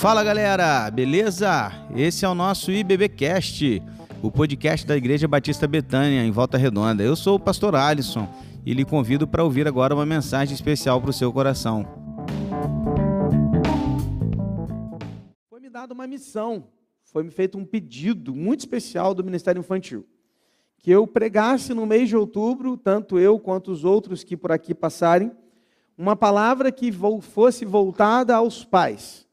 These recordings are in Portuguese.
Fala galera, beleza? Esse é o nosso IBBcast, o podcast da Igreja Batista Betânia, em Volta Redonda. Eu sou o pastor Alisson e lhe convido para ouvir agora uma mensagem especial para o seu coração. Foi me dada uma missão, foi me feito um pedido muito especial do Ministério Infantil, que eu pregasse no mês de outubro, tanto eu quanto os outros que por aqui passarem, uma palavra que fosse voltada aos pais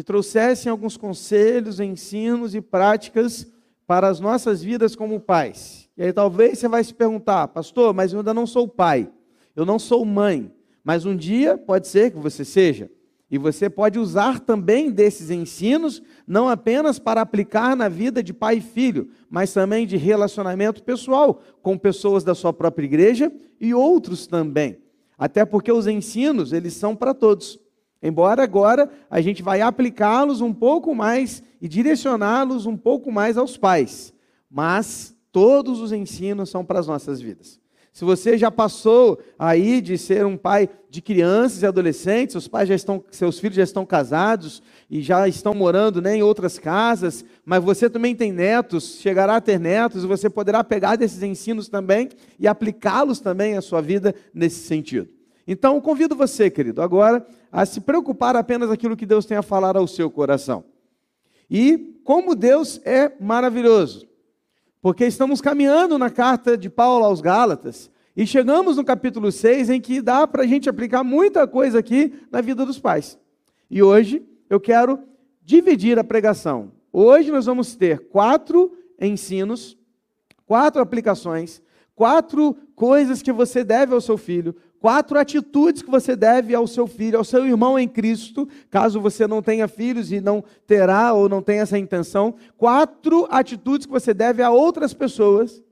que trouxessem alguns conselhos, ensinos e práticas para as nossas vidas como pais. E aí talvez você vai se perguntar, pastor, mas eu ainda não sou pai, eu não sou mãe, mas um dia pode ser que você seja. E você pode usar também desses ensinos, não apenas para aplicar na vida de pai e filho, mas também de relacionamento pessoal com pessoas da sua própria igreja e outros também. Até porque os ensinos, eles são para todos. Embora agora a gente vai aplicá-los um pouco mais e direcioná-los um pouco mais aos pais, mas todos os ensinos são para as nossas vidas. Se você já passou aí de ser um pai de crianças e adolescentes, seus pais já estão, seus filhos já estão casados e já estão morando né, em outras casas, mas você também tem netos, chegará a ter netos, e você poderá pegar desses ensinos também e aplicá-los também à sua vida nesse sentido. Então, convido você, querido, agora a se preocupar apenas aquilo que Deus tem a falar ao seu coração. E como Deus é maravilhoso, porque estamos caminhando na carta de Paulo aos Gálatas e chegamos no capítulo 6 em que dá para a gente aplicar muita coisa aqui na vida dos pais. E hoje eu quero dividir a pregação. Hoje nós vamos ter quatro ensinos, quatro aplicações, quatro coisas que você deve ao seu filho, quatro atitudes que você deve ao seu filho, ao seu irmão em Cristo, caso você não tenha filhos e não terá ou não tenha essa intenção, quatro atitudes que você deve a outras pessoas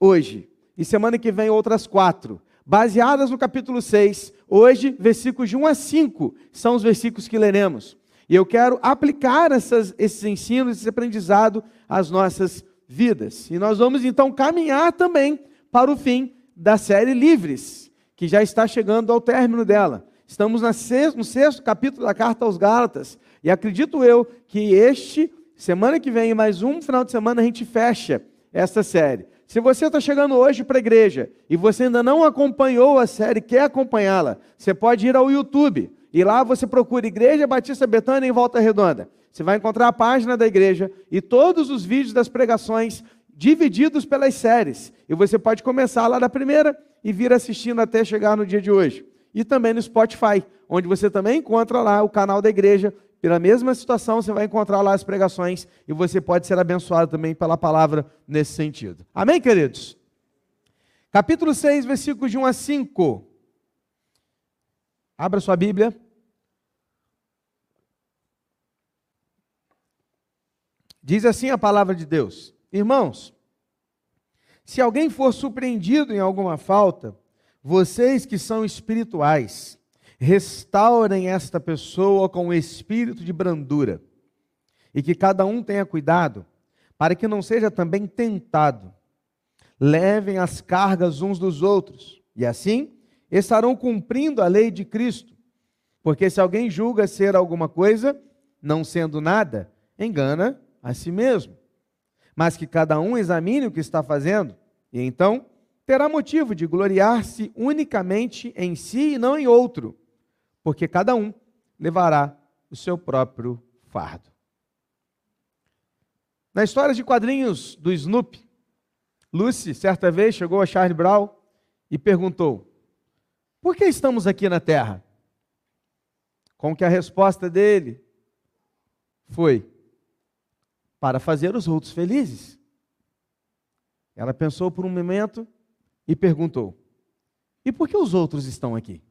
hoje. E semana que vem outras quatro, baseadas no capítulo 6. Hoje, versículos de 1 a 5 são os versículos que leremos. E eu quero aplicar essas, esses ensinos, esse aprendizado às nossas vidas. E nós vamos então caminhar também para o fim da série Livres que já está chegando ao término dela. Estamos no sexto capítulo da carta aos Gálatas. E acredito eu que este, semana que vem, mais um final de semana, a gente fecha esta série. Se você está chegando hoje para a igreja e você ainda não acompanhou a série, quer acompanhá-la, você pode ir ao YouTube e lá você procura Igreja Batista Betânia em Volta Redonda. Você vai encontrar a página da igreja e todos os vídeos das pregações divididos pelas séries. E você pode começar lá da primeira e vir assistindo até chegar no dia de hoje. E também no Spotify, onde você também encontra lá o canal da igreja. Pela mesma situação, você vai encontrar lá as pregações e você pode ser abençoado também pela palavra nesse sentido. Amém, queridos? Capítulo 6, versículos de 1 a 5. Abra sua Bíblia. Diz assim a palavra de Deus: Irmãos, se alguém for surpreendido em alguma falta, vocês que são espirituais, restaurem esta pessoa com o espírito de brandura, e que cada um tenha cuidado, para que não seja também tentado. Levem as cargas uns dos outros, e assim estarão cumprindo a lei de Cristo. Porque se alguém julga ser alguma coisa, não sendo nada, engana a si mesmo. Mas que cada um examine o que está fazendo, e então terá motivo de gloriar-se unicamente em si e não em outro, porque cada um levará o seu próprio fardo. Na história de quadrinhos do Snoopy, Lucy, certa vez, chegou a Charlie Brown e perguntou: Por que estamos aqui na Terra? Com que a resposta dele foi: Para fazer os outros felizes. Ela pensou por um momento e perguntou: E por que os outros estão aqui?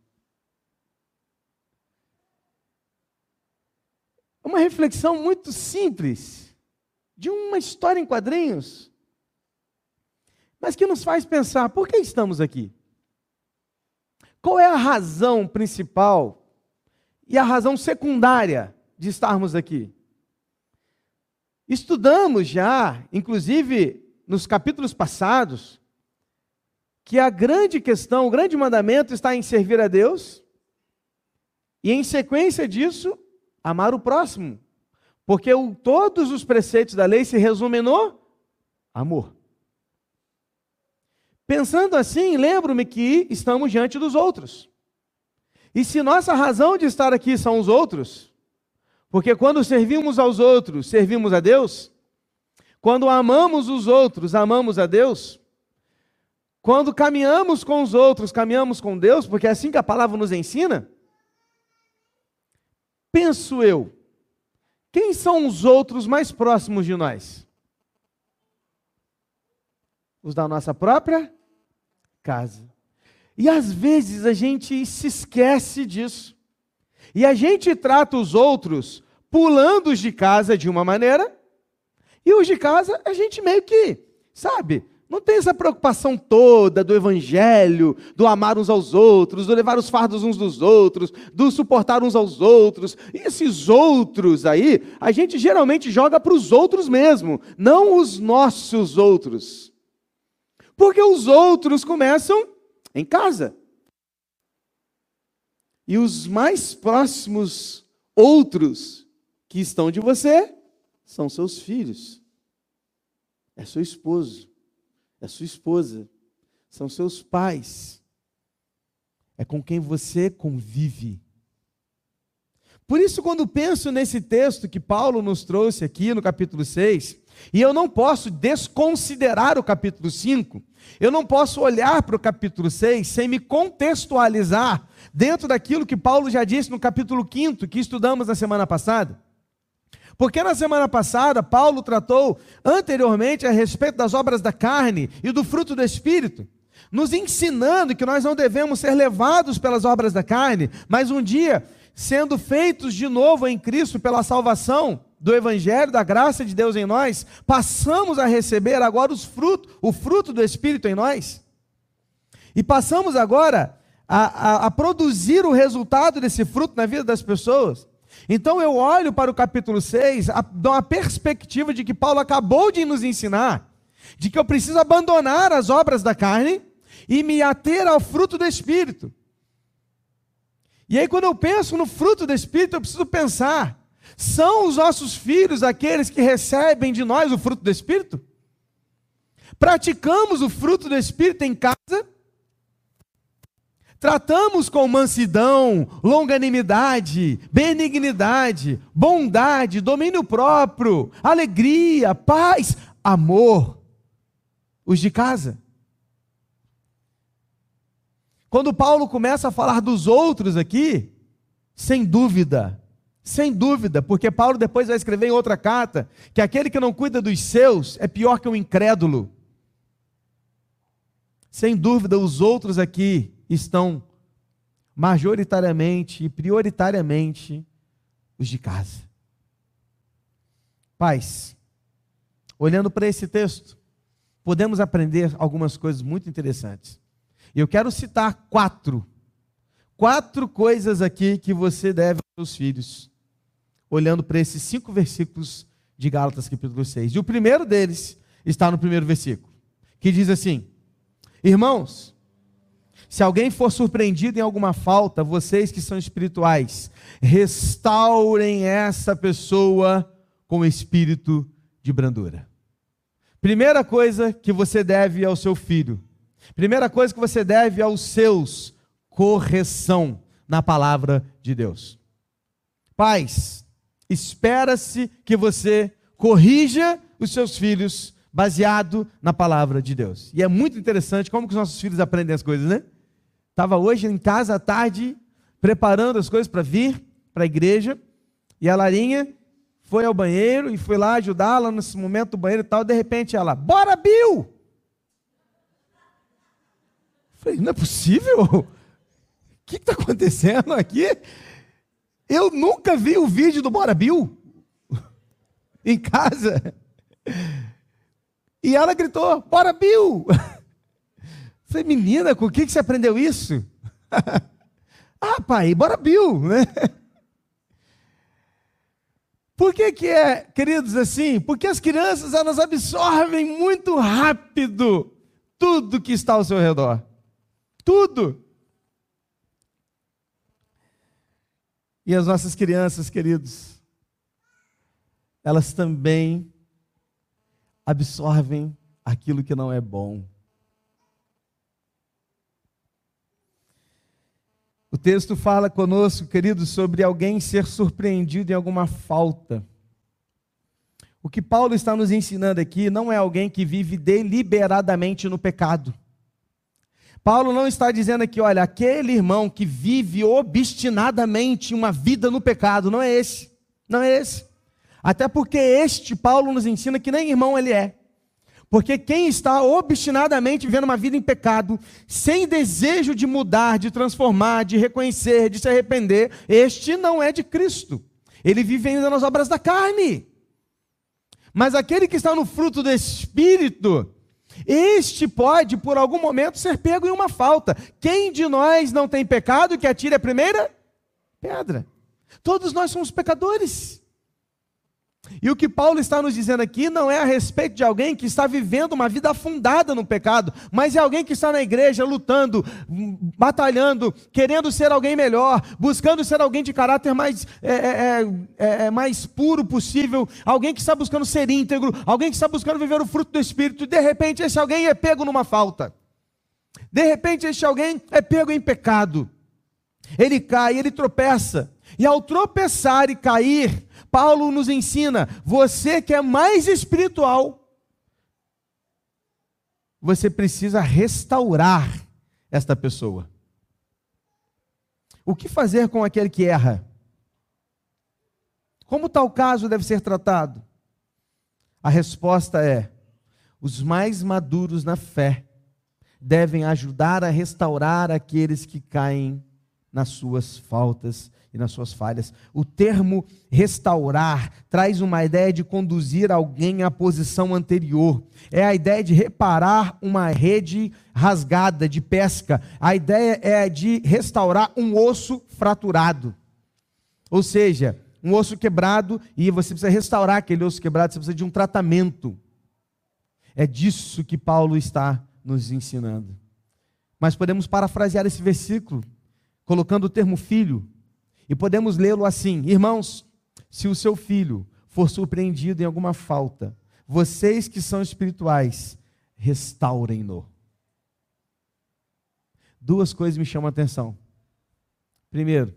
Uma reflexão muito simples, de uma história em quadrinhos, mas que nos faz pensar: por que estamos aqui? Qual é a razão principal e a razão secundária de estarmos aqui? Estudamos já, inclusive nos capítulos passados, que a grande questão, o grande mandamento está em servir a Deus, e em sequência disso, amar o próximo. Porque o, todos os preceitos da lei se resumem no amor. Pensando assim, lembro-me que estamos diante dos outros. E se nossa razão de estar aqui são os outros, porque quando servimos aos outros, servimos a Deus, quando amamos os outros, amamos a Deus, quando caminhamos com os outros, caminhamos com Deus, porque é assim que a palavra nos ensina. Penso eu, quem são os outros mais próximos de nós? Os da nossa própria casa. E às vezes a gente se esquece disso. E a gente trata os outros pulando de casa de uma maneira, e os de casa a gente meio que, sabe, não tem essa preocupação toda do evangelho, do amar uns aos outros, do levar os fardos uns dos outros, do suportar uns aos outros. E esses outros aí, a gente geralmente joga para os outros mesmo, não os nossos outros. Porque os outros começam em casa. E os mais próximos outros que estão de você são seus filhos, é seu esposo é sua esposa, são seus pais, é com quem você convive. Por isso, quando penso nesse texto que Paulo nos trouxe aqui no capítulo 6, e eu não posso desconsiderar o capítulo 5, eu não posso olhar para o capítulo 6 sem me contextualizar dentro daquilo que Paulo já disse no capítulo 5, que estudamos na semana passada. Porque na semana passada, Paulo tratou anteriormente a respeito das obras da carne e do fruto do Espírito, nos ensinando que nós não devemos ser levados pelas obras da carne, mas um dia, sendo feitos de novo em Cristo pela salvação do Evangelho, da graça de Deus em nós, passamos a receber agora os frutos, o fruto do Espírito em nós. E passamos agora a, a, a produzir o resultado desse fruto na vida das pessoas. Então eu olho para o capítulo 6, dou uma perspectiva de que Paulo acabou de nos ensinar, de que eu preciso abandonar as obras da carne e me ater ao fruto do Espírito. E aí, quando eu penso no fruto do Espírito, eu preciso pensar: são os nossos filhos aqueles que recebem de nós o fruto do Espírito? Praticamos o fruto do Espírito em casa? Tratamos com mansidão, longanimidade, benignidade, bondade, domínio próprio, alegria, paz, amor. Os de casa. Quando Paulo começa a falar dos outros aqui, sem dúvida, sem dúvida, porque Paulo depois vai escrever em outra carta que aquele que não cuida dos seus é pior que um incrédulo. Sem dúvida, os outros aqui estão majoritariamente e prioritariamente os de casa. Pais, olhando para esse texto, podemos aprender algumas coisas muito interessantes. Eu quero citar quatro, quatro coisas aqui que você deve aos seus filhos, olhando para esses cinco versículos de Gálatas capítulo 6. E o primeiro deles está no primeiro versículo, que diz assim: Irmãos, se alguém for surpreendido em alguma falta, vocês que são espirituais, restaurem essa pessoa com espírito de brandura. Primeira coisa que você deve ao seu filho, primeira coisa que você deve aos seus, correção na palavra de Deus. Pais, espera-se que você corrija os seus filhos baseado na palavra de Deus. E é muito interessante como que os nossos filhos aprendem as coisas, né? Estava hoje em casa à tarde, preparando as coisas para vir para a igreja, e a Larinha foi ao banheiro e foi lá ajudá-la nesse momento do banheiro e tal. De repente ela, bora, Bill! Falei, não é possível? O que está acontecendo aqui? Eu nunca vi o vídeo do Bora Bill em casa. E ela gritou: Bora Bill! Falei, menina, com o que, que você aprendeu isso? ah, pai, bora Bill, né? Por que, que é, queridos, assim? Porque as crianças elas absorvem muito rápido tudo que está ao seu redor. Tudo. E as nossas crianças, queridos, elas também absorvem aquilo que não é bom. O texto fala conosco, queridos, sobre alguém ser surpreendido em alguma falta. O que Paulo está nos ensinando aqui não é alguém que vive deliberadamente no pecado. Paulo não está dizendo aqui, olha, aquele irmão que vive obstinadamente uma vida no pecado, não é esse. Não é esse. Até porque este Paulo nos ensina que nem irmão ele é. Porque quem está obstinadamente vivendo uma vida em pecado, sem desejo de mudar, de transformar, de reconhecer, de se arrepender, este não é de Cristo. Ele vive ainda nas obras da carne. Mas aquele que está no fruto do Espírito, este pode, por algum momento, ser pego em uma falta. Quem de nós não tem pecado que atire a primeira pedra? Todos nós somos pecadores. E o que Paulo está nos dizendo aqui não é a respeito de alguém que está vivendo uma vida afundada no pecado, mas é alguém que está na igreja lutando, batalhando, querendo ser alguém melhor, buscando ser alguém de caráter mais, é, é, é, é, mais puro possível, alguém que está buscando ser íntegro, alguém que está buscando viver o fruto do Espírito, e de repente esse alguém é pego numa falta. De repente esse alguém é pego em pecado. Ele cai, ele tropeça. E ao tropeçar e cair, Paulo nos ensina: você que é mais espiritual, você precisa restaurar esta pessoa. O que fazer com aquele que erra? Como tal caso deve ser tratado? A resposta é: os mais maduros na fé devem ajudar a restaurar aqueles que caem nas suas faltas e nas suas falhas. O termo restaurar traz uma ideia de conduzir alguém à posição anterior. É a ideia de reparar uma rede rasgada de pesca. A ideia é de restaurar um osso fraturado. Ou seja, um osso quebrado e você precisa restaurar aquele osso quebrado, você precisa de um tratamento. É disso que Paulo está nos ensinando. Mas podemos parafrasear esse versículo colocando o termo filho e podemos lê-lo assim: Irmãos, se o seu filho for surpreendido em alguma falta, vocês que são espirituais, restaurem-no. Duas coisas me chamam a atenção. Primeiro,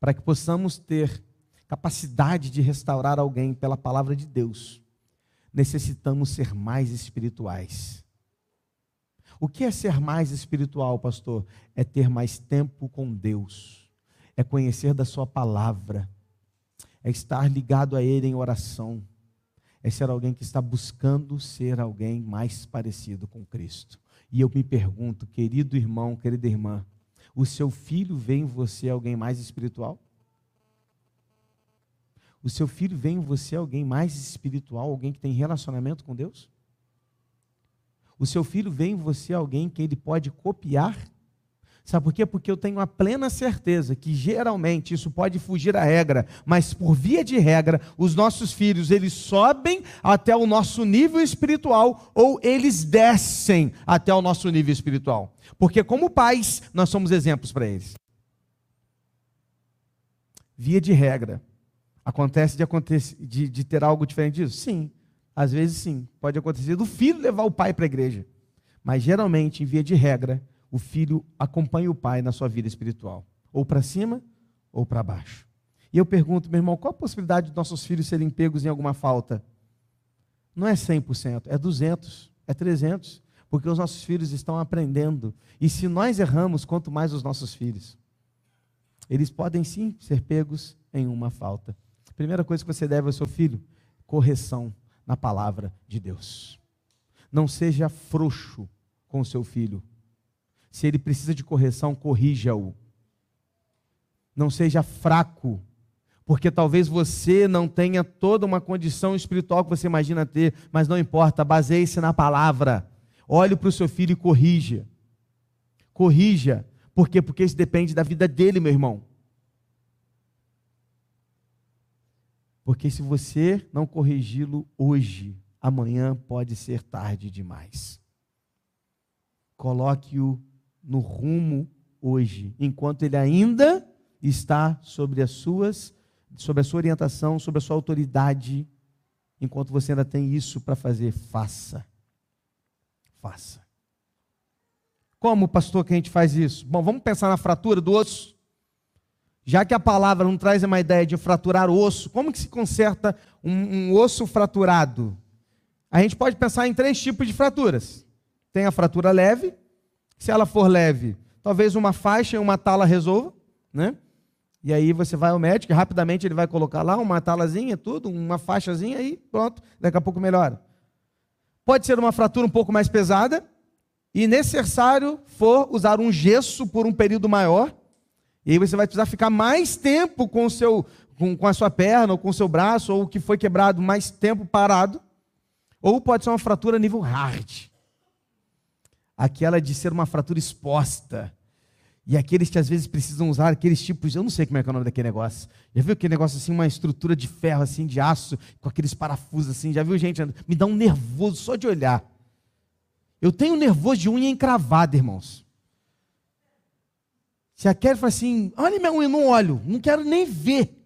para que possamos ter capacidade de restaurar alguém pela palavra de Deus, necessitamos ser mais espirituais. O que é ser mais espiritual, pastor? É ter mais tempo com Deus é conhecer da Sua palavra, é estar ligado a Ele em oração, é ser alguém que está buscando ser alguém mais parecido com Cristo. E eu me pergunto, querido irmão, querida irmã, o seu filho vê em você alguém mais espiritual? O seu filho vê em você alguém mais espiritual, alguém que tem relacionamento com Deus? O seu filho vê em você alguém que ele pode copiar Sabe por quê? Porque eu tenho a plena certeza que geralmente isso pode fugir à regra, mas por via de regra, os nossos filhos, eles sobem até o nosso nível espiritual ou eles descem até o nosso nível espiritual. Porque como pais, nós somos exemplos para eles. Via de regra, acontece de, acontecer, de, de ter algo diferente disso? Sim, às vezes sim. Pode acontecer do filho levar o pai para a igreja. Mas geralmente, em via de regra, o filho acompanha o pai na sua vida espiritual, ou para cima ou para baixo. E eu pergunto, meu irmão, qual a possibilidade de nossos filhos serem pegos em alguma falta? Não é 100%, é 200, é 300, porque os nossos filhos estão aprendendo. E se nós erramos, quanto mais os nossos filhos. Eles podem sim ser pegos em uma falta. Primeira coisa que você deve ao seu filho: correção na palavra de Deus. Não seja frouxo com o seu filho. Se ele precisa de correção, corrija-o. Não seja fraco, porque talvez você não tenha toda uma condição espiritual que você imagina ter, mas não importa, baseie-se na palavra. Olhe para o seu filho e corrija. Corrija. Por quê? Porque isso depende da vida dele, meu irmão. Porque se você não corrigi-lo hoje, amanhã pode ser tarde demais. Coloque-o no rumo hoje, enquanto ele ainda está sobre as suas, sobre a sua orientação, sobre a sua autoridade. Enquanto você ainda tem isso para fazer, faça. Faça. Como, pastor, que a gente faz isso? Bom, vamos pensar na fratura do osso. Já que a palavra não traz uma ideia de fraturar o osso, como que se conserta um, um osso fraturado? A gente pode pensar em três tipos de fraturas. Tem a fratura leve, se ela for leve, talvez uma faixa e uma tala resolva, né? E aí você vai ao médico, rapidamente ele vai colocar lá uma talazinha, tudo, uma faixazinha e pronto, daqui a pouco melhora. Pode ser uma fratura um pouco mais pesada e necessário for usar um gesso por um período maior. E aí você vai precisar ficar mais tempo com, o seu, com, com a sua perna ou com o seu braço ou o que foi quebrado mais tempo parado. Ou pode ser uma fratura nível hard aquela de ser uma fratura exposta. E aqueles que às vezes precisam usar aqueles tipos, eu não sei como é que é o nome daquele negócio. Já viu aquele negócio assim, uma estrutura de ferro assim, de aço, com aqueles parafusos assim, já viu gente? Me dá um nervoso só de olhar. Eu tenho nervoso de unha encravada, irmãos. Se a Kelly fala assim, olha minha unha, não olho, não quero nem ver.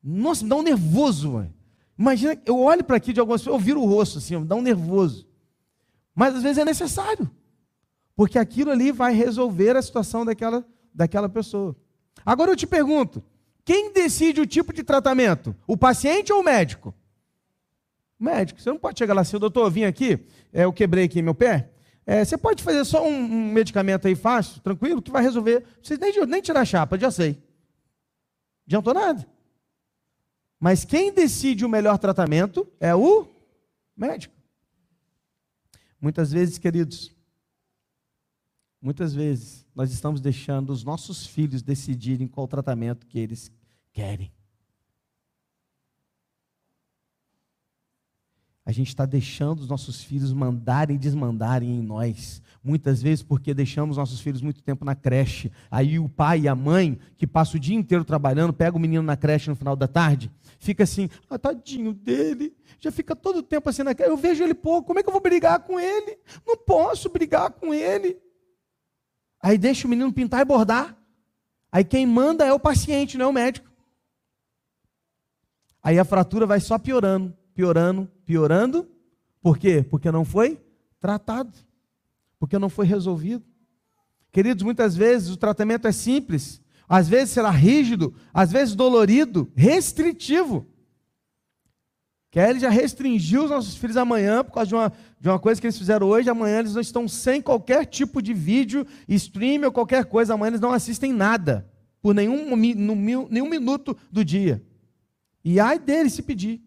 Nossa, me dá um nervoso, mano. Imagina, eu olho para aqui de algumas pessoas, eu viro o rosto assim, me dá um nervoso. Mas às vezes é necessário. Porque aquilo ali vai resolver a situação daquela, daquela pessoa. Agora eu te pergunto: quem decide o tipo de tratamento? O paciente ou o médico? O médico. Você não pode chegar lá assim, doutor, eu vim aqui, é, eu quebrei aqui meu pé. É, você pode fazer só um, um, medicamento aí fácil, tranquilo, que vai resolver. Precisa nem, nem tirar a chapa, já sei. Adiantou nada. Mas quem decide o melhor tratamento é o médico. Muitas vezes, queridos, Muitas vezes nós estamos deixando os nossos filhos decidirem qual tratamento que eles querem. A gente está deixando os nossos filhos mandarem e desmandarem em nós. Muitas vezes porque deixamos nossos filhos muito tempo na creche. Aí o pai e a mãe, que passa o dia inteiro trabalhando, pega o menino na creche no final da tarde, fica assim, ah, tadinho dele, já fica todo o tempo assim na creche. Eu vejo ele pouco, como é que eu vou brigar com ele? Não posso brigar com ele. Aí deixa o menino pintar e bordar. Aí quem manda é o paciente, não é o médico. Aí a fratura vai só piorando, piorando, piorando. Por quê? Porque não foi tratado. Porque não foi resolvido. Queridos, muitas vezes o tratamento é simples, às vezes será rígido, às vezes dolorido, restritivo. Kelly já restringiu os nossos filhos amanhã por causa de uma, de uma coisa que eles fizeram hoje. Amanhã eles não estão sem qualquer tipo de vídeo, stream ou qualquer coisa. Amanhã eles não assistem nada por nenhum, nenhum minuto do dia. E ai deles se pedir.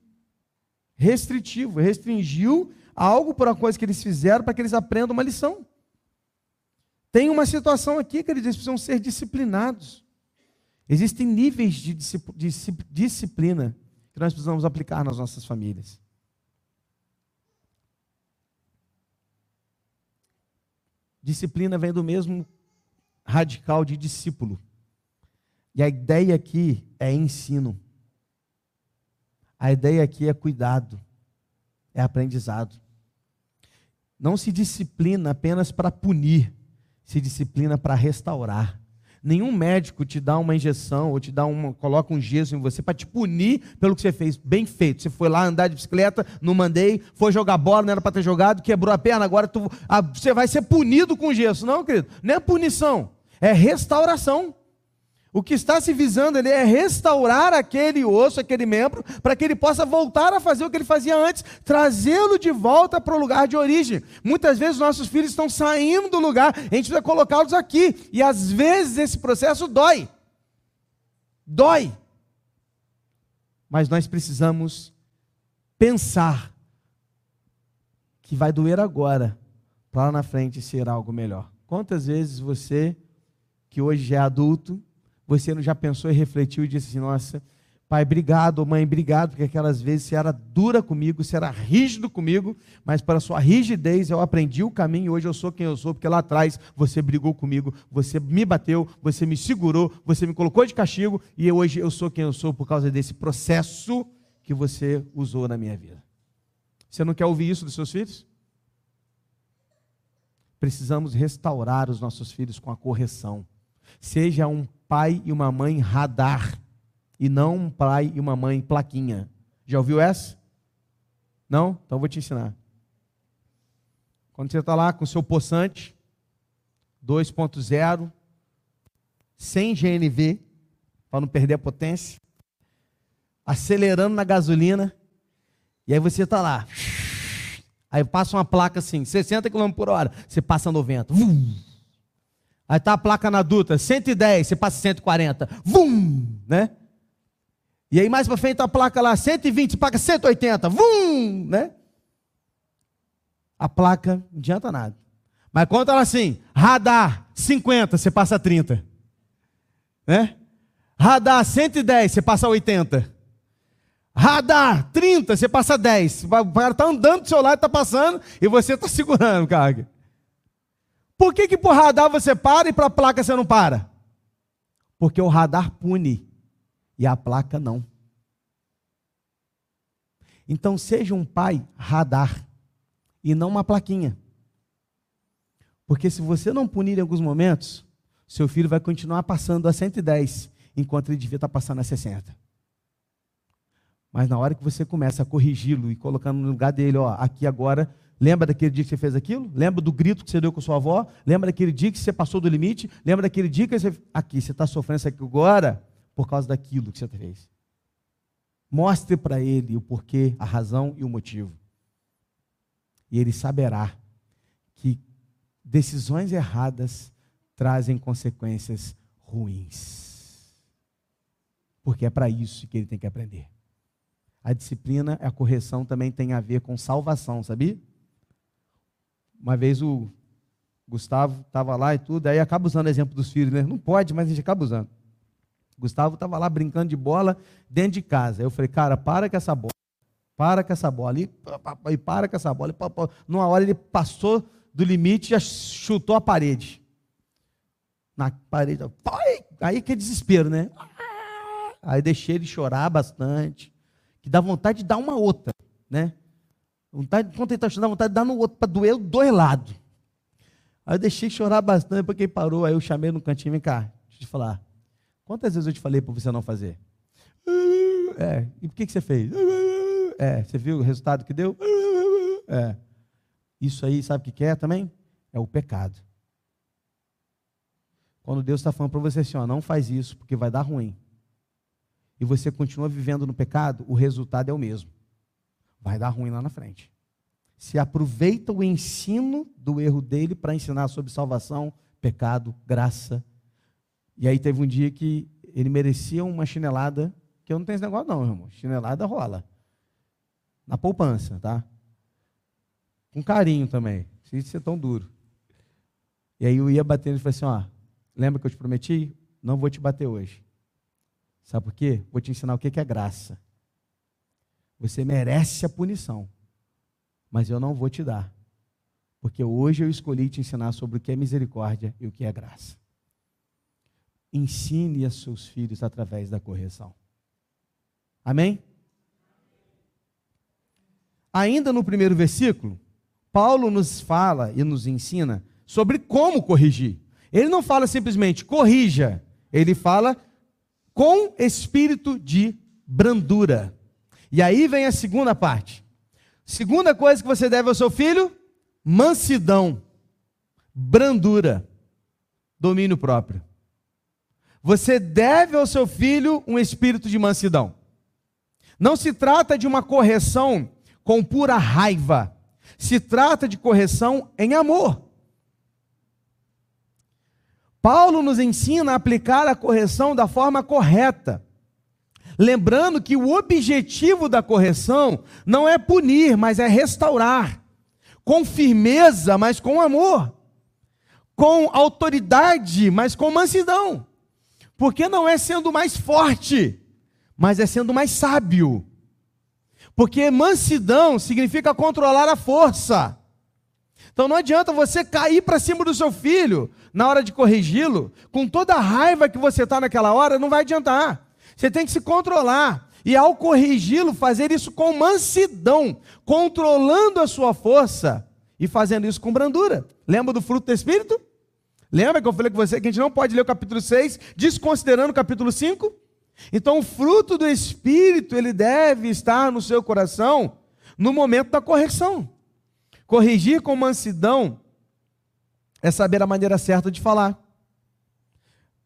Restritivo, restringiu algo por uma coisa que eles fizeram para que eles aprendam uma lição. Tem uma situação aqui que eles precisam ser disciplinados. Existem níveis de disciplina que nós precisamos aplicar nas nossas famílias. Disciplina vem do mesmo radical de discípulo. E a ideia aqui é ensino. A ideia aqui é cuidado, é aprendizado. Não se disciplina apenas para punir, se disciplina para restaurar. Nenhum médico te dá uma injeção ou te dá uma, coloca um gesso em você para te punir pelo que você fez. Bem feito. Você foi lá andar de bicicleta, não mandei, foi jogar bola, não era para ter jogado, quebrou a perna, agora tu, a, você vai ser punido com gesso. Não, querido. Não é punição, é restauração. O que está se visando ali é restaurar aquele osso, aquele membro, para que ele possa voltar a fazer o que ele fazia antes, trazê-lo de volta para o lugar de origem. Muitas vezes nossos filhos estão saindo do lugar, a gente precisa colocá-los aqui, e às vezes esse processo dói. Dói. Mas nós precisamos pensar que vai doer agora, para lá na frente ser algo melhor. Quantas vezes você, que hoje é adulto, você não já pensou e refletiu e disse assim: Nossa, pai, obrigado, mãe, obrigado, porque aquelas vezes você era dura comigo, você era rígido comigo, mas para sua rigidez eu aprendi o caminho e hoje eu sou quem eu sou, porque lá atrás você brigou comigo, você me bateu, você me segurou, você me colocou de castigo e hoje eu sou quem eu sou por causa desse processo que você usou na minha vida. Você não quer ouvir isso dos seus filhos? Precisamos restaurar os nossos filhos com a correção. Seja um pai e uma mãe radar, e não um pai e uma mãe plaquinha. Já ouviu essa? Não? Então vou te ensinar. Quando você está lá com o seu poçante 2.0, sem GNV, para não perder a potência, acelerando na gasolina, e aí você está lá. Aí passa uma placa assim, 60 km por hora, você passa 90. Vum. Aí tá a placa na duta, 110, você passa 140. Vum, né? E aí mais para frente tá a placa lá, 120, você paga 180. Vum, né? A placa não adianta nada. Mas quando ela assim, radar 50, você passa 30. Né? Radar 110, você passa 80. Radar 30, você passa 10. O cara está andando do seu lado, está passando, e você está segurando, cara. Por que, que por radar você para e para a placa você não para? Porque o radar pune e a placa não. Então seja um pai radar e não uma plaquinha. Porque se você não punir em alguns momentos, seu filho vai continuar passando a 110, enquanto ele devia estar passando a 60. Mas na hora que você começa a corrigi-lo e colocando no lugar dele, ó, aqui agora, lembra daquele dia que você fez aquilo? Lembra do grito que você deu com sua avó? Lembra daquele dia que você passou do limite? Lembra daquele dia que você. Aqui, você está sofrendo isso aqui agora por causa daquilo que você fez. Mostre para ele o porquê, a razão e o motivo. E ele saberá que decisões erradas trazem consequências ruins. Porque é para isso que ele tem que aprender. A disciplina, a correção também tem a ver com salvação, sabia? Uma vez o Gustavo estava lá e tudo, aí acaba usando o exemplo dos filhos, né? Não pode, mas a gente acaba usando. Gustavo estava lá brincando de bola dentro de casa. Aí eu falei, cara, para com essa bola. Para com essa bola. E, e para com essa bola. E, numa hora ele passou do limite e já chutou a parede. Na parede. Aí que é desespero, né? Aí deixei ele chorar bastante que dá vontade de dar uma outra, né? Vontade, quando ele está chorando, vontade de dar no outro, para doer dois lados. Aí eu deixei chorar bastante, porque ele parou, aí eu chamei no cantinho, vem cá, deixa eu te falar. Quantas vezes eu te falei para você não fazer? É, e por que, que você fez? É, você viu o resultado que deu? É. Isso aí, sabe o que é também? É o pecado. Quando Deus está falando para você assim, ó, não faz isso, porque vai dar ruim e você continua vivendo no pecado, o resultado é o mesmo. Vai dar ruim lá na frente. Se aproveita o ensino do erro dele para ensinar sobre salvação, pecado, graça. E aí teve um dia que ele merecia uma chinelada, que eu não tenho esse negócio não, irmão. Chinelada rola. Na poupança, tá? Com carinho também. Sem ser tão duro. E aí eu ia batendo e falei assim, ó, lembra que eu te prometi? Não vou te bater hoje. Sabe por quê? Vou te ensinar o que é graça. Você merece a punição, mas eu não vou te dar. Porque hoje eu escolhi te ensinar sobre o que é misericórdia e o que é graça. Ensine a seus filhos através da correção. Amém? Ainda no primeiro versículo, Paulo nos fala e nos ensina sobre como corrigir. Ele não fala simplesmente corrija, ele fala com espírito de brandura. E aí vem a segunda parte. Segunda coisa que você deve ao seu filho: mansidão, brandura, domínio próprio. Você deve ao seu filho um espírito de mansidão. Não se trata de uma correção com pura raiva, se trata de correção em amor. Paulo nos ensina a aplicar a correção da forma correta. Lembrando que o objetivo da correção não é punir, mas é restaurar. Com firmeza, mas com amor. Com autoridade, mas com mansidão. Porque não é sendo mais forte, mas é sendo mais sábio. Porque mansidão significa controlar a força. Então não adianta você cair para cima do seu filho na hora de corrigi-lo, com toda a raiva que você está naquela hora, não vai adiantar. Você tem que se controlar. E ao corrigi-lo, fazer isso com mansidão, controlando a sua força e fazendo isso com brandura. Lembra do fruto do Espírito? Lembra que eu falei com você que a gente não pode ler o capítulo 6 desconsiderando o capítulo 5? Então, o fruto do Espírito, ele deve estar no seu coração no momento da correção. Corrigir com mansidão é saber a maneira certa de falar,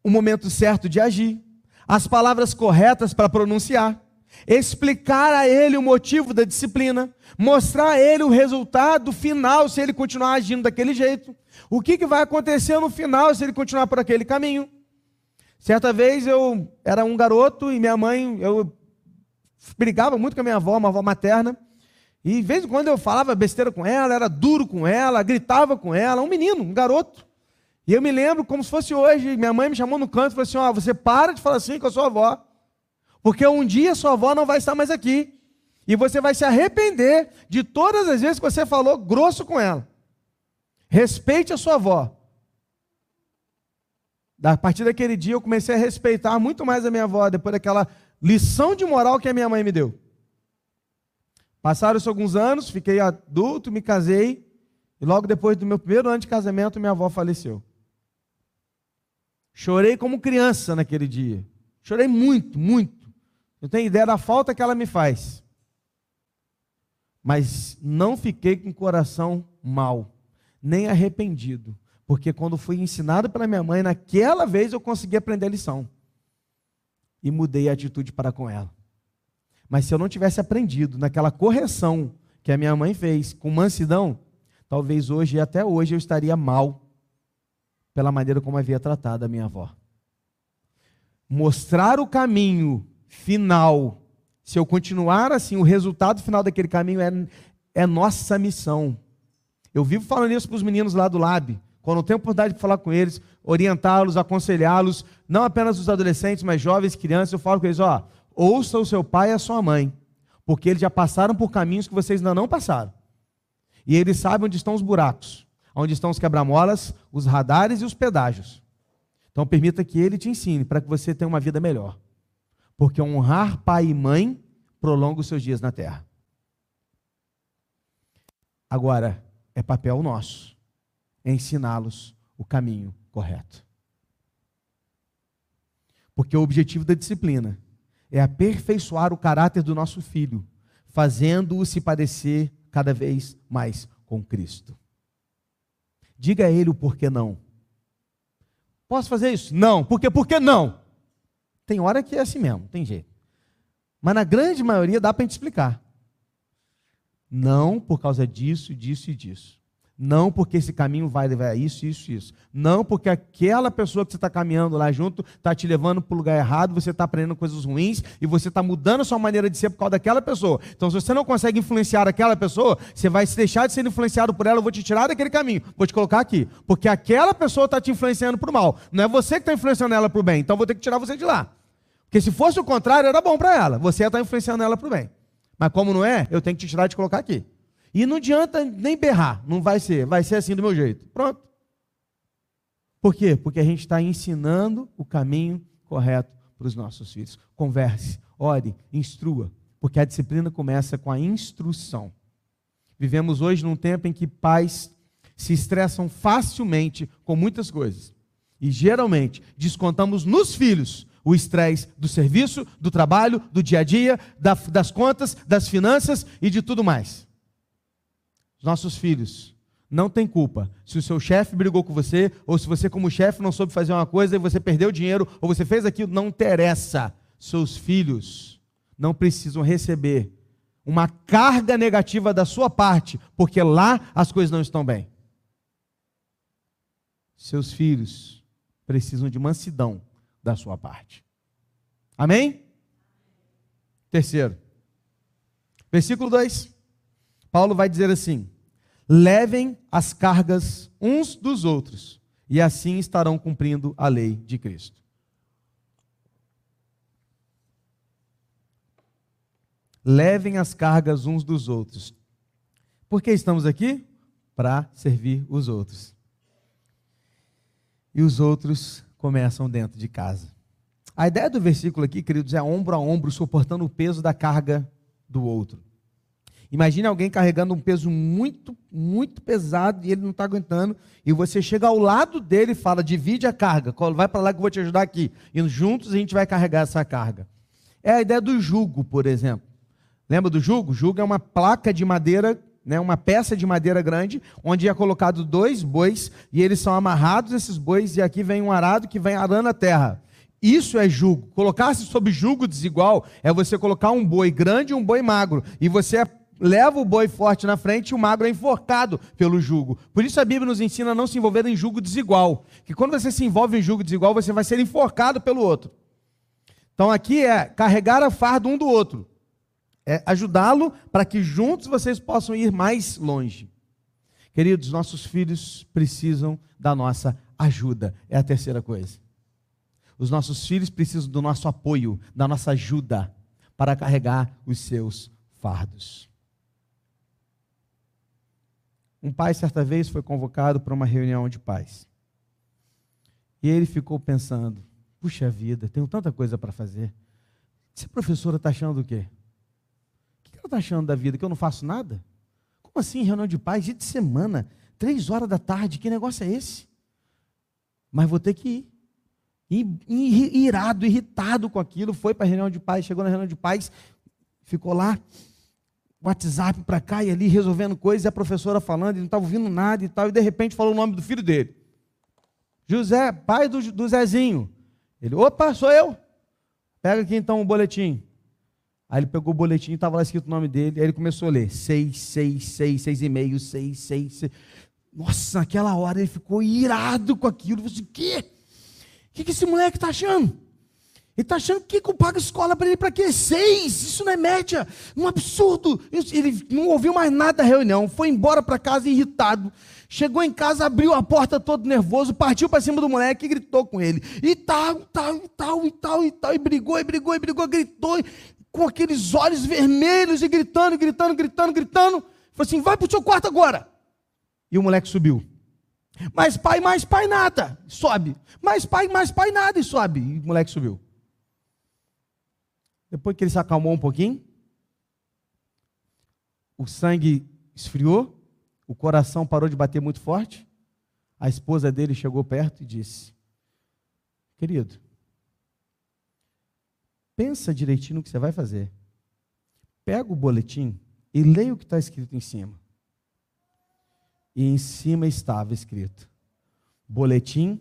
o momento certo de agir, as palavras corretas para pronunciar, explicar a ele o motivo da disciplina, mostrar a ele o resultado final se ele continuar agindo daquele jeito, o que, que vai acontecer no final se ele continuar por aquele caminho. Certa vez eu era um garoto e minha mãe, eu brigava muito com a minha avó, uma avó materna, e de vez em quando eu falava besteira com ela, era duro com ela, gritava com ela, um menino, um garoto. E eu me lembro como se fosse hoje, minha mãe me chamou no canto e falou assim: ó, oh, você para de falar assim com a sua avó, porque um dia sua avó não vai estar mais aqui. E você vai se arrepender de todas as vezes que você falou grosso com ela. Respeite a sua avó. A partir daquele dia eu comecei a respeitar muito mais a minha avó, depois daquela lição de moral que a minha mãe me deu. Passaram-se alguns anos, fiquei adulto, me casei, e logo depois do meu primeiro ano de casamento, minha avó faleceu. Chorei como criança naquele dia. Chorei muito, muito. Eu tenho ideia da falta que ela me faz. Mas não fiquei com o coração mal, nem arrependido. Porque quando fui ensinado pela minha mãe, naquela vez eu consegui aprender a lição. E mudei a atitude para com ela. Mas se eu não tivesse aprendido naquela correção que a minha mãe fez com mansidão, talvez hoje até hoje eu estaria mal pela maneira como havia tratado a minha avó. Mostrar o caminho final, se eu continuar assim, o resultado final daquele caminho é, é nossa missão. Eu vivo falando isso para os meninos lá do Lab, quando eu tenho oportunidade de falar com eles, orientá-los, aconselhá-los, não apenas os adolescentes, mas jovens, crianças, eu falo com eles: ó, ouça o seu pai e a sua mãe, porque eles já passaram por caminhos que vocês ainda não passaram. E eles sabem onde estão os buracos onde estão os quebra-molas, os radares e os pedágios. Então permita que ele te ensine para que você tenha uma vida melhor. Porque honrar pai e mãe prolonga os seus dias na terra. Agora, é papel nosso ensiná-los o caminho correto. Porque o objetivo da disciplina é aperfeiçoar o caráter do nosso filho, fazendo-o se parecer cada vez mais com Cristo. Diga a ele o porquê não. Posso fazer isso? Não. Por quê? Por que não? Tem hora que é assim mesmo, tem jeito. Mas na grande maioria dá para a gente explicar. Não por causa disso, disso e disso. Não porque esse caminho vai levar a isso, isso, isso. Não porque aquela pessoa que você está caminhando lá junto está te levando para o lugar errado, você está aprendendo coisas ruins e você está mudando a sua maneira de ser por causa daquela pessoa. Então, se você não consegue influenciar aquela pessoa, você vai se deixar de ser influenciado por ela, eu vou te tirar daquele caminho, vou te colocar aqui. Porque aquela pessoa está te influenciando para o mal. Não é você que está influenciando ela para o bem. Então, vou ter que tirar você de lá. Porque se fosse o contrário, era bom para ela. Você está influenciando ela para o bem. Mas como não é, eu tenho que te tirar e te colocar aqui. E não adianta nem berrar, não vai ser, vai ser assim do meu jeito. Pronto. Por quê? Porque a gente está ensinando o caminho correto para os nossos filhos. Converse, ore, instrua, porque a disciplina começa com a instrução. Vivemos hoje num tempo em que pais se estressam facilmente com muitas coisas. E geralmente descontamos nos filhos o estresse do serviço, do trabalho, do dia a dia, das contas, das finanças e de tudo mais nossos filhos não têm culpa se o seu chefe brigou com você, ou se você, como chefe, não soube fazer uma coisa e você perdeu dinheiro, ou você fez aquilo, não interessa. Seus filhos não precisam receber uma carga negativa da sua parte, porque lá as coisas não estão bem. Seus filhos precisam de mansidão da sua parte. Amém? Terceiro, versículo 2. Paulo vai dizer assim: levem as cargas uns dos outros, e assim estarão cumprindo a lei de Cristo. Levem as cargas uns dos outros. Por que estamos aqui? Para servir os outros. E os outros começam dentro de casa. A ideia do versículo aqui, queridos, é ombro a ombro, suportando o peso da carga do outro. Imagine alguém carregando um peso muito, muito pesado e ele não está aguentando. E você chega ao lado dele e fala: divide a carga, vai para lá que eu vou te ajudar aqui. E juntos a gente vai carregar essa carga. É a ideia do jugo, por exemplo. Lembra do jugo? Jugo é uma placa de madeira, né, uma peça de madeira grande, onde é colocado dois bois e eles são amarrados, esses bois, e aqui vem um arado que vem arando a terra. Isso é jugo. Colocar-se sob jugo desigual é você colocar um boi grande e um boi magro. E você leva o boi forte na frente e o magro é enforcado pelo jugo. Por isso a Bíblia nos ensina a não se envolver em jugo desigual. Que quando você se envolve em jugo desigual, você vai ser enforcado pelo outro. Então aqui é carregar a farda um do outro. É ajudá-lo para que juntos vocês possam ir mais longe. Queridos, nossos filhos precisam da nossa ajuda. É a terceira coisa. Os nossos filhos precisam do nosso apoio, da nossa ajuda para carregar os seus fardos. Um pai, certa vez, foi convocado para uma reunião de pais. E ele ficou pensando: puxa vida, tenho tanta coisa para fazer. Essa professora está achando o quê? O que ela está achando da vida? Que eu não faço nada? Como assim, reunião de pais, dia de semana, três horas da tarde, que negócio é esse? Mas vou ter que ir irado, irritado com aquilo, foi para a reunião de pais, chegou na reunião de pais, ficou lá, WhatsApp para cá e ali, resolvendo coisas, e a professora falando, e não estava ouvindo nada e tal, e de repente falou o nome do filho dele. José, pai do, do Zezinho. Ele, opa, sou eu. Pega aqui então o boletim. Aí ele pegou o boletim, estava lá escrito o nome dele, aí ele começou a ler, seis, seis, seis, seis e meio, seis, seis, seis. Nossa, naquela hora ele ficou irado com aquilo. O quê? O que, que esse moleque está achando? Ele está achando que eu pago escola para ele para quê? Seis! Isso não é média! Um absurdo! Ele não ouviu mais nada da reunião, foi embora para casa irritado. Chegou em casa, abriu a porta todo nervoso, partiu para cima do moleque e gritou com ele. E tal, tal, e tal, e tal, e tal. E brigou, e brigou, e brigou, gritou, com aqueles olhos vermelhos, e gritando, gritando, gritando, gritando. Falou assim: vai para o seu quarto agora. E o moleque subiu. Mais pai, mais pai nada. Sobe. Mais pai, mais pai nada e sobe. E o moleque subiu. Depois que ele se acalmou um pouquinho, o sangue esfriou, o coração parou de bater muito forte. A esposa dele chegou perto e disse: Querido, pensa direitinho no que você vai fazer. Pega o boletim e leia o que está escrito em cima e em cima estava escrito: Boletim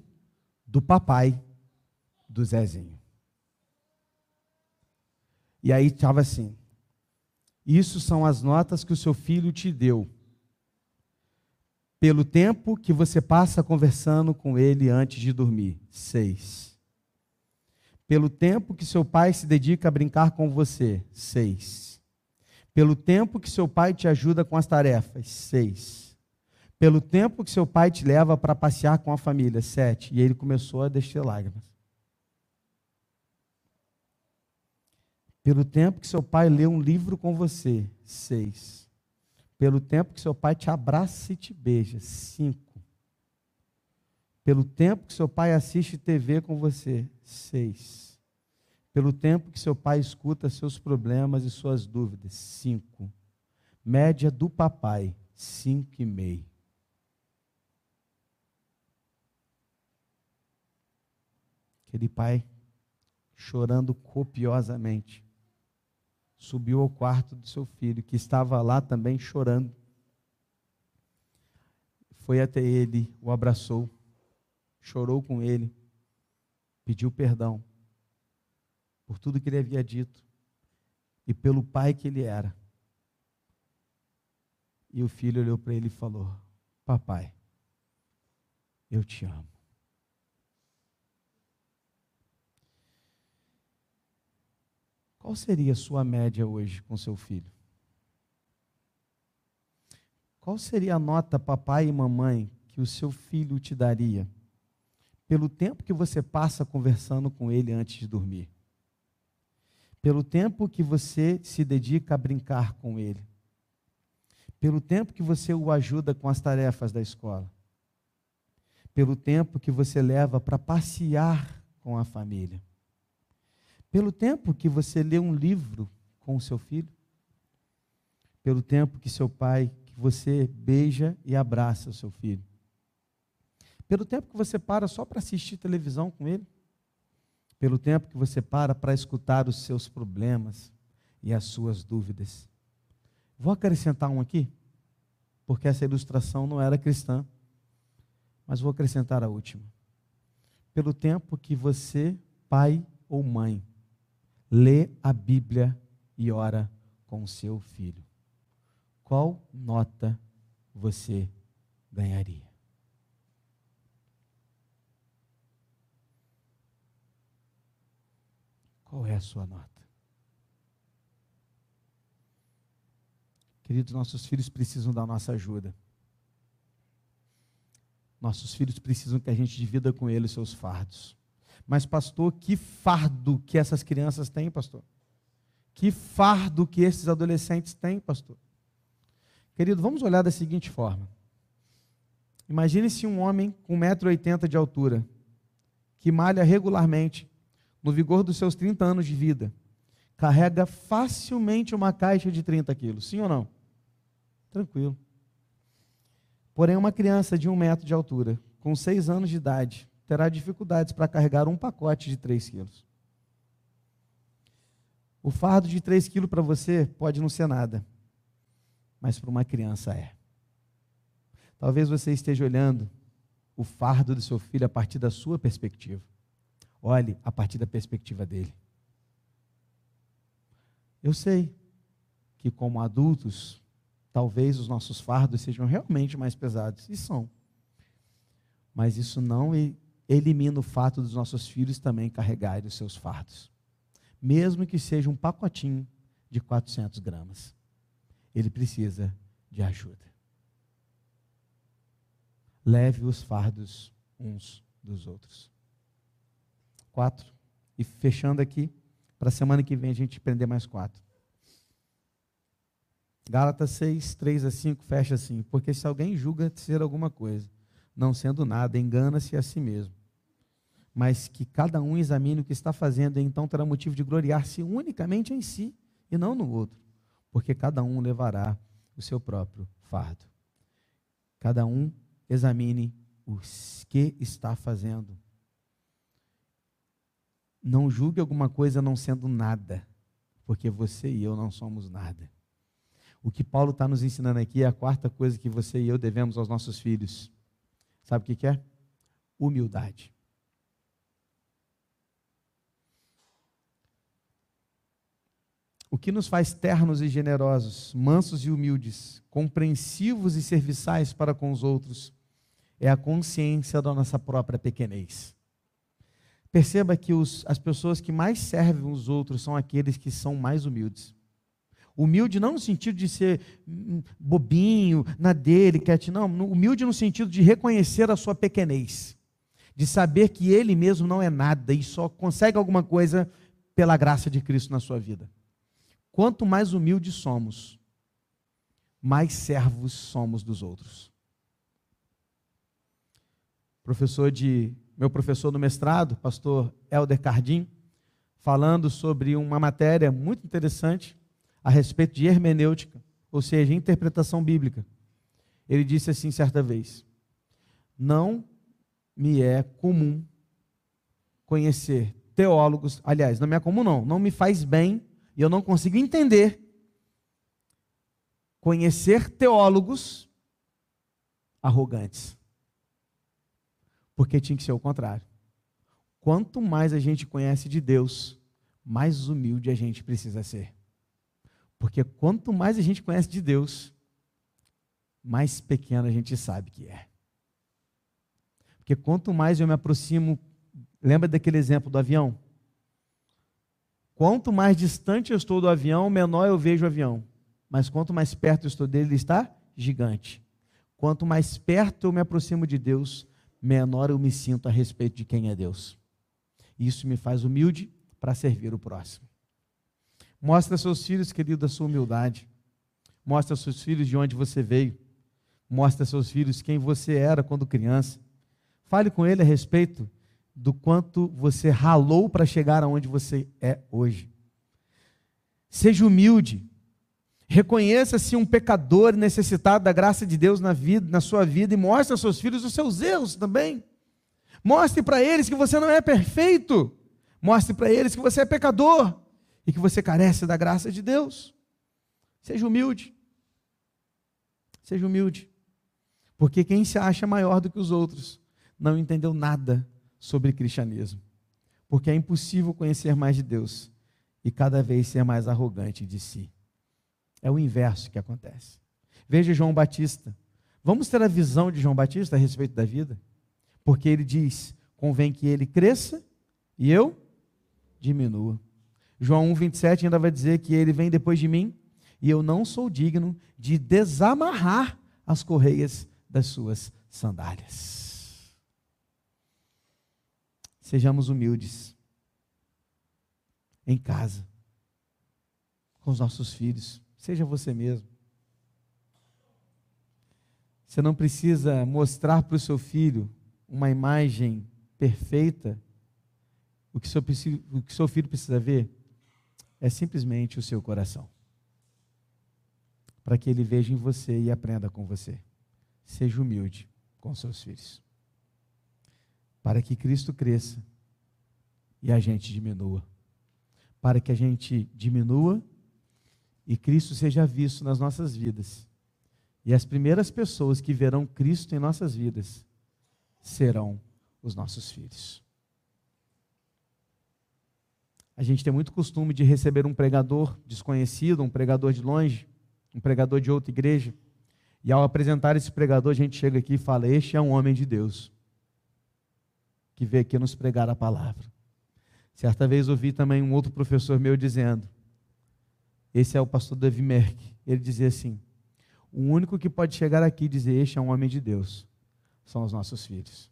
do papai do Zezinho. E aí estava assim: Isso são as notas que o seu filho te deu, pelo tempo que você passa conversando com ele antes de dormir. Seis. Pelo tempo que seu pai se dedica a brincar com você. Seis. Pelo tempo que seu pai te ajuda com as tarefas. Seis pelo tempo que seu pai te leva para passear com a família. Sete. E ele começou a descer lágrimas. Pelo tempo que seu pai lê um livro com você. Seis. Pelo tempo que seu pai te abraça e te beija. Cinco. Pelo tempo que seu pai assiste TV com você. Seis. Pelo tempo que seu pai escuta seus problemas e suas dúvidas. Cinco. Média do papai. Cinco e meio. Aquele pai, chorando copiosamente, subiu ao quarto do seu filho, que estava lá também chorando. Foi até ele, o abraçou, chorou com ele, pediu perdão por tudo que ele havia dito e pelo pai que ele era. E o filho olhou para ele e falou: Papai, eu te amo. Qual seria a sua média hoje com seu filho? Qual seria a nota, papai e mamãe, que o seu filho te daria pelo tempo que você passa conversando com ele antes de dormir? Pelo tempo que você se dedica a brincar com ele? Pelo tempo que você o ajuda com as tarefas da escola? Pelo tempo que você leva para passear com a família? Pelo tempo que você lê um livro com o seu filho, pelo tempo que seu pai, que você beija e abraça o seu filho. Pelo tempo que você para só para assistir televisão com ele. Pelo tempo que você para para escutar os seus problemas e as suas dúvidas. Vou acrescentar um aqui, porque essa ilustração não era cristã, mas vou acrescentar a última. Pelo tempo que você, pai ou mãe, lê a Bíblia e ora com o seu filho qual nota você ganharia? Qual é a sua nota? Queridos, nossos filhos precisam da nossa ajuda. Nossos filhos precisam que a gente divida com eles seus fardos. Mas, pastor, que fardo que essas crianças têm, pastor? Que fardo que esses adolescentes têm, pastor? Querido, vamos olhar da seguinte forma. Imagine-se um homem com 1,80m de altura, que malha regularmente, no vigor dos seus 30 anos de vida, carrega facilmente uma caixa de 30 quilos, sim ou não? Tranquilo. Porém, uma criança de um metro de altura, com 6 anos de idade, terá dificuldades para carregar um pacote de 3 quilos. O fardo de 3 quilos para você pode não ser nada, mas para uma criança é. Talvez você esteja olhando o fardo do seu filho a partir da sua perspectiva. Olhe a partir da perspectiva dele. Eu sei que, como adultos, talvez os nossos fardos sejam realmente mais pesados, e são. Mas isso não elimina o fato dos nossos filhos também carregarem os seus fardos, mesmo que seja um pacotinho de 400 gramas ele precisa de ajuda. Leve os fardos uns dos outros. Quatro. E fechando aqui, para a semana que vem a gente prender mais quatro. Gálatas 6, 3 a 5, fecha assim. Porque se alguém julga ser alguma coisa, não sendo nada, engana-se a si mesmo. Mas que cada um examine o que está fazendo, e então terá motivo de gloriar-se unicamente em si e não no outro porque cada um levará o seu próprio fardo. Cada um examine o que está fazendo. Não julgue alguma coisa não sendo nada, porque você e eu não somos nada. O que Paulo está nos ensinando aqui é a quarta coisa que você e eu devemos aos nossos filhos. Sabe o que, que é? Humildade. O que nos faz ternos e generosos, mansos e humildes, compreensivos e serviçais para com os outros, é a consciência da nossa própria pequenez. Perceba que os, as pessoas que mais servem os outros são aqueles que são mais humildes. Humilde não no sentido de ser hum, bobinho, na dele, quieto, não. Humilde no sentido de reconhecer a sua pequenez. De saber que ele mesmo não é nada e só consegue alguma coisa pela graça de Cristo na sua vida. Quanto mais humildes somos, mais servos somos dos outros. Professor de meu professor no mestrado, pastor Helder Cardim, falando sobre uma matéria muito interessante a respeito de hermenêutica, ou seja, interpretação bíblica. Ele disse assim certa vez: Não me é comum conhecer teólogos, aliás, não me é comum não, não me faz bem e eu não consigo entender, conhecer teólogos arrogantes. Porque tinha que ser o contrário. Quanto mais a gente conhece de Deus, mais humilde a gente precisa ser. Porque quanto mais a gente conhece de Deus, mais pequeno a gente sabe que é. Porque quanto mais eu me aproximo, lembra daquele exemplo do avião? Quanto mais distante eu estou do avião, menor eu vejo o avião. Mas quanto mais perto eu estou dele, ele está gigante. Quanto mais perto eu me aproximo de Deus, menor eu me sinto a respeito de quem é Deus. Isso me faz humilde para servir o próximo. Mostre a seus filhos, querido, a sua humildade. Mostre aos seus filhos de onde você veio. Mostre a seus filhos quem você era quando criança. Fale com ele a respeito do quanto você ralou para chegar aonde você é hoje. Seja humilde. Reconheça-se um pecador necessitado da graça de Deus na vida, na sua vida e mostre aos seus filhos os seus erros também. Mostre para eles que você não é perfeito. Mostre para eles que você é pecador e que você carece da graça de Deus. Seja humilde. Seja humilde. Porque quem se acha maior do que os outros não entendeu nada sobre cristianismo. Porque é impossível conhecer mais de Deus e cada vez ser mais arrogante de si. É o inverso que acontece. Veja João Batista. Vamos ter a visão de João Batista a respeito da vida? Porque ele diz: convém que ele cresça e eu diminua. João 1,27 ainda vai dizer que ele vem depois de mim e eu não sou digno de desamarrar as correias das suas sandálias. Sejamos humildes em casa, com os nossos filhos. Seja você mesmo. Você não precisa mostrar para o seu filho uma imagem perfeita. O que, seu, o que seu filho precisa ver é simplesmente o seu coração. Para que ele veja em você e aprenda com você. Seja humilde com seus filhos. Para que Cristo cresça e a gente diminua. Para que a gente diminua e Cristo seja visto nas nossas vidas. E as primeiras pessoas que verão Cristo em nossas vidas serão os nossos filhos. A gente tem muito costume de receber um pregador desconhecido, um pregador de longe, um pregador de outra igreja, e ao apresentar esse pregador, a gente chega aqui e fala: Este é um homem de Deus, que veio aqui nos pregar a palavra. Certa vez ouvi também um outro professor meu dizendo: Esse é o pastor Davi Merck. Ele dizia assim: O único que pode chegar aqui e dizer: Este é um homem de Deus, são os nossos filhos.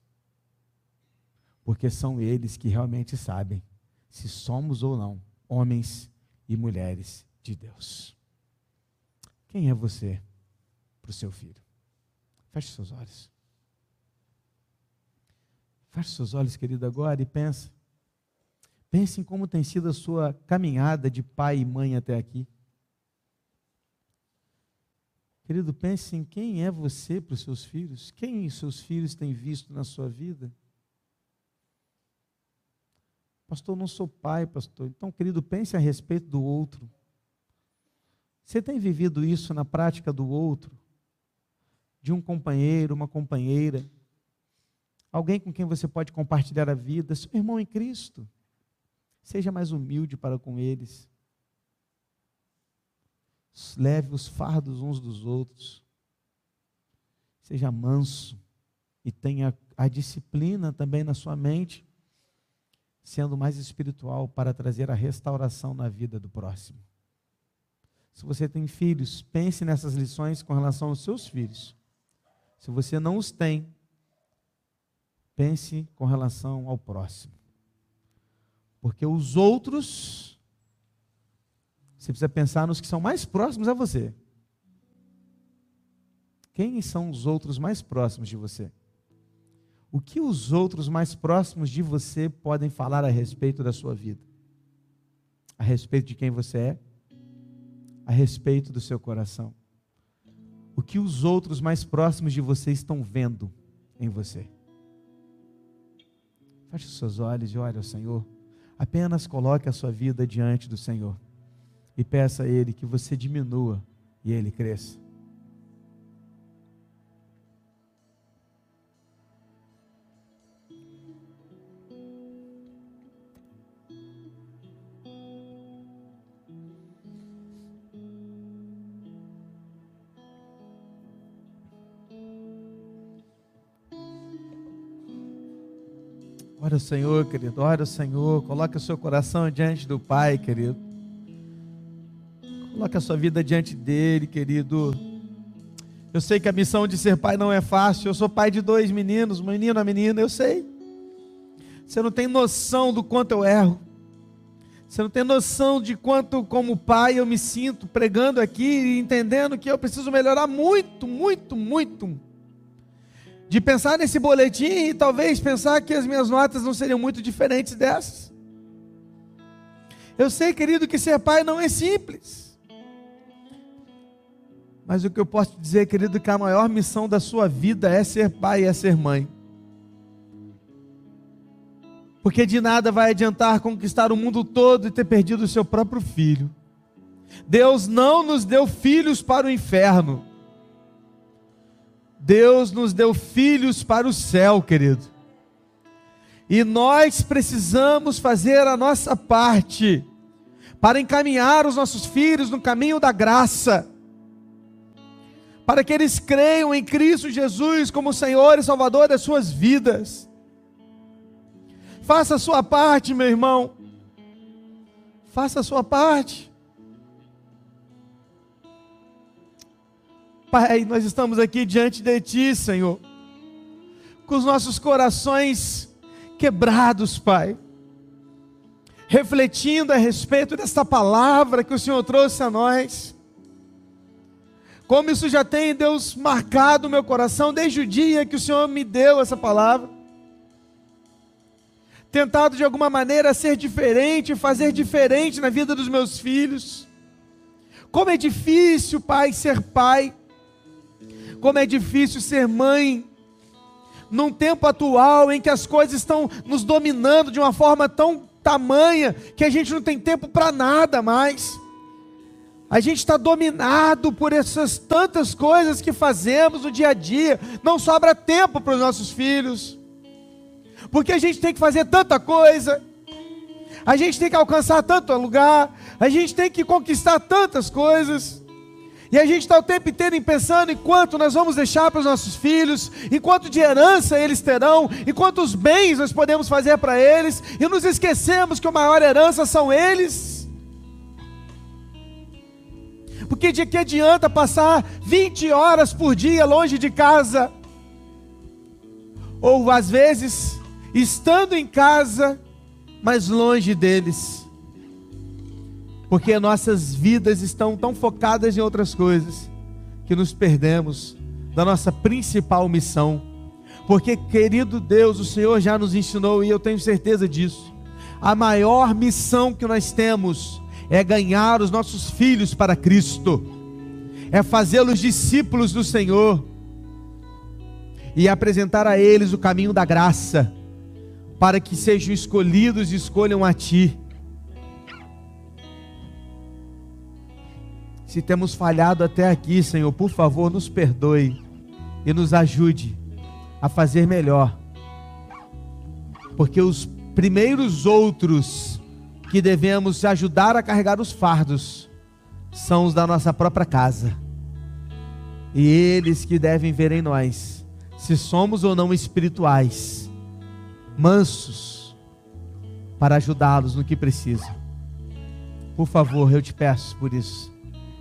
Porque são eles que realmente sabem se somos ou não homens e mulheres de Deus. Quem é você para o seu filho? Feche seus olhos. Feche seus olhos, querido, agora e pense. Pense em como tem sido a sua caminhada de pai e mãe até aqui. Querido, pense em quem é você para os seus filhos. Quem seus filhos têm visto na sua vida? Pastor, não sou pai, pastor. Então, querido, pense a respeito do outro. Você tem vivido isso na prática do outro? De um companheiro, uma companheira? Alguém com quem você pode compartilhar a vida? Seu irmão em Cristo. Seja mais humilde para com eles leve os fardos uns dos outros, seja manso e tenha a disciplina também na sua mente, sendo mais espiritual para trazer a restauração na vida do próximo. Se você tem filhos, pense nessas lições com relação aos seus filhos. Se você não os tem, pense com relação ao próximo. Porque os outros você precisa pensar nos que são mais próximos a você. Quem são os outros mais próximos de você? O que os outros mais próximos de você podem falar a respeito da sua vida? A respeito de quem você é? A respeito do seu coração? O que os outros mais próximos de você estão vendo em você? Feche os seus olhos e olhe ao Senhor. Apenas coloque a sua vida diante do Senhor e peça a Ele que você diminua e Ele cresça. Ora o Senhor, querido, ora o Senhor, coloque o seu coração diante do Pai, querido. Coloque a sua vida diante dele, querido. Eu sei que a missão de ser pai não é fácil. Eu sou pai de dois meninos, menino e menina, eu sei. Você não tem noção do quanto eu erro. Você não tem noção de quanto, como pai, eu me sinto pregando aqui e entendendo que eu preciso melhorar muito, muito, muito. De pensar nesse boletim e talvez pensar que as minhas notas não seriam muito diferentes dessas. Eu sei, querido, que ser pai não é simples. Mas o que eu posso te dizer, querido, é que a maior missão da sua vida é ser pai e é ser mãe. Porque de nada vai adiantar conquistar o mundo todo e ter perdido o seu próprio filho. Deus não nos deu filhos para o inferno. Deus nos deu filhos para o céu, querido. E nós precisamos fazer a nossa parte para encaminhar os nossos filhos no caminho da graça, para que eles creiam em Cristo Jesus como Senhor e Salvador das suas vidas. Faça a sua parte, meu irmão. Faça a sua parte. Pai, nós estamos aqui diante de Ti, Senhor, com os nossos corações quebrados, Pai, refletindo a respeito desta palavra que o Senhor trouxe a nós. Como isso já tem, Deus, marcado o meu coração desde o dia que o Senhor me deu essa palavra. Tentado de alguma maneira ser diferente, fazer diferente na vida dos meus filhos. Como é difícil, pai, ser pai. Como é difícil ser mãe. Num tempo atual em que as coisas estão nos dominando de uma forma tão tamanha que a gente não tem tempo para nada mais. A gente está dominado por essas tantas coisas que fazemos no dia a dia. Não sobra tempo para os nossos filhos. Porque a gente tem que fazer tanta coisa. A gente tem que alcançar tanto lugar. A gente tem que conquistar tantas coisas. E a gente está o tempo inteiro pensando em quanto nós vamos deixar para os nossos filhos, em quanto de herança eles terão, em quantos bens nós podemos fazer para eles, e nos esquecemos que a maior herança são eles. Porque de que adianta passar 20 horas por dia longe de casa? Ou às vezes, estando em casa, mas longe deles porque nossas vidas estão tão focadas em outras coisas que nos perdemos da nossa principal missão. Porque, querido Deus, o Senhor já nos ensinou e eu tenho certeza disso. A maior missão que nós temos é ganhar os nossos filhos para Cristo, é fazê-los discípulos do Senhor e apresentar a eles o caminho da graça, para que sejam escolhidos e escolham a Ti Se temos falhado até aqui, Senhor, por favor, nos perdoe e nos ajude a fazer melhor. Porque os primeiros outros que devemos ajudar a carregar os fardos são os da nossa própria casa. E eles que devem ver em nós se somos ou não espirituais, mansos, para ajudá-los no que precisam. Por favor, eu te peço por isso.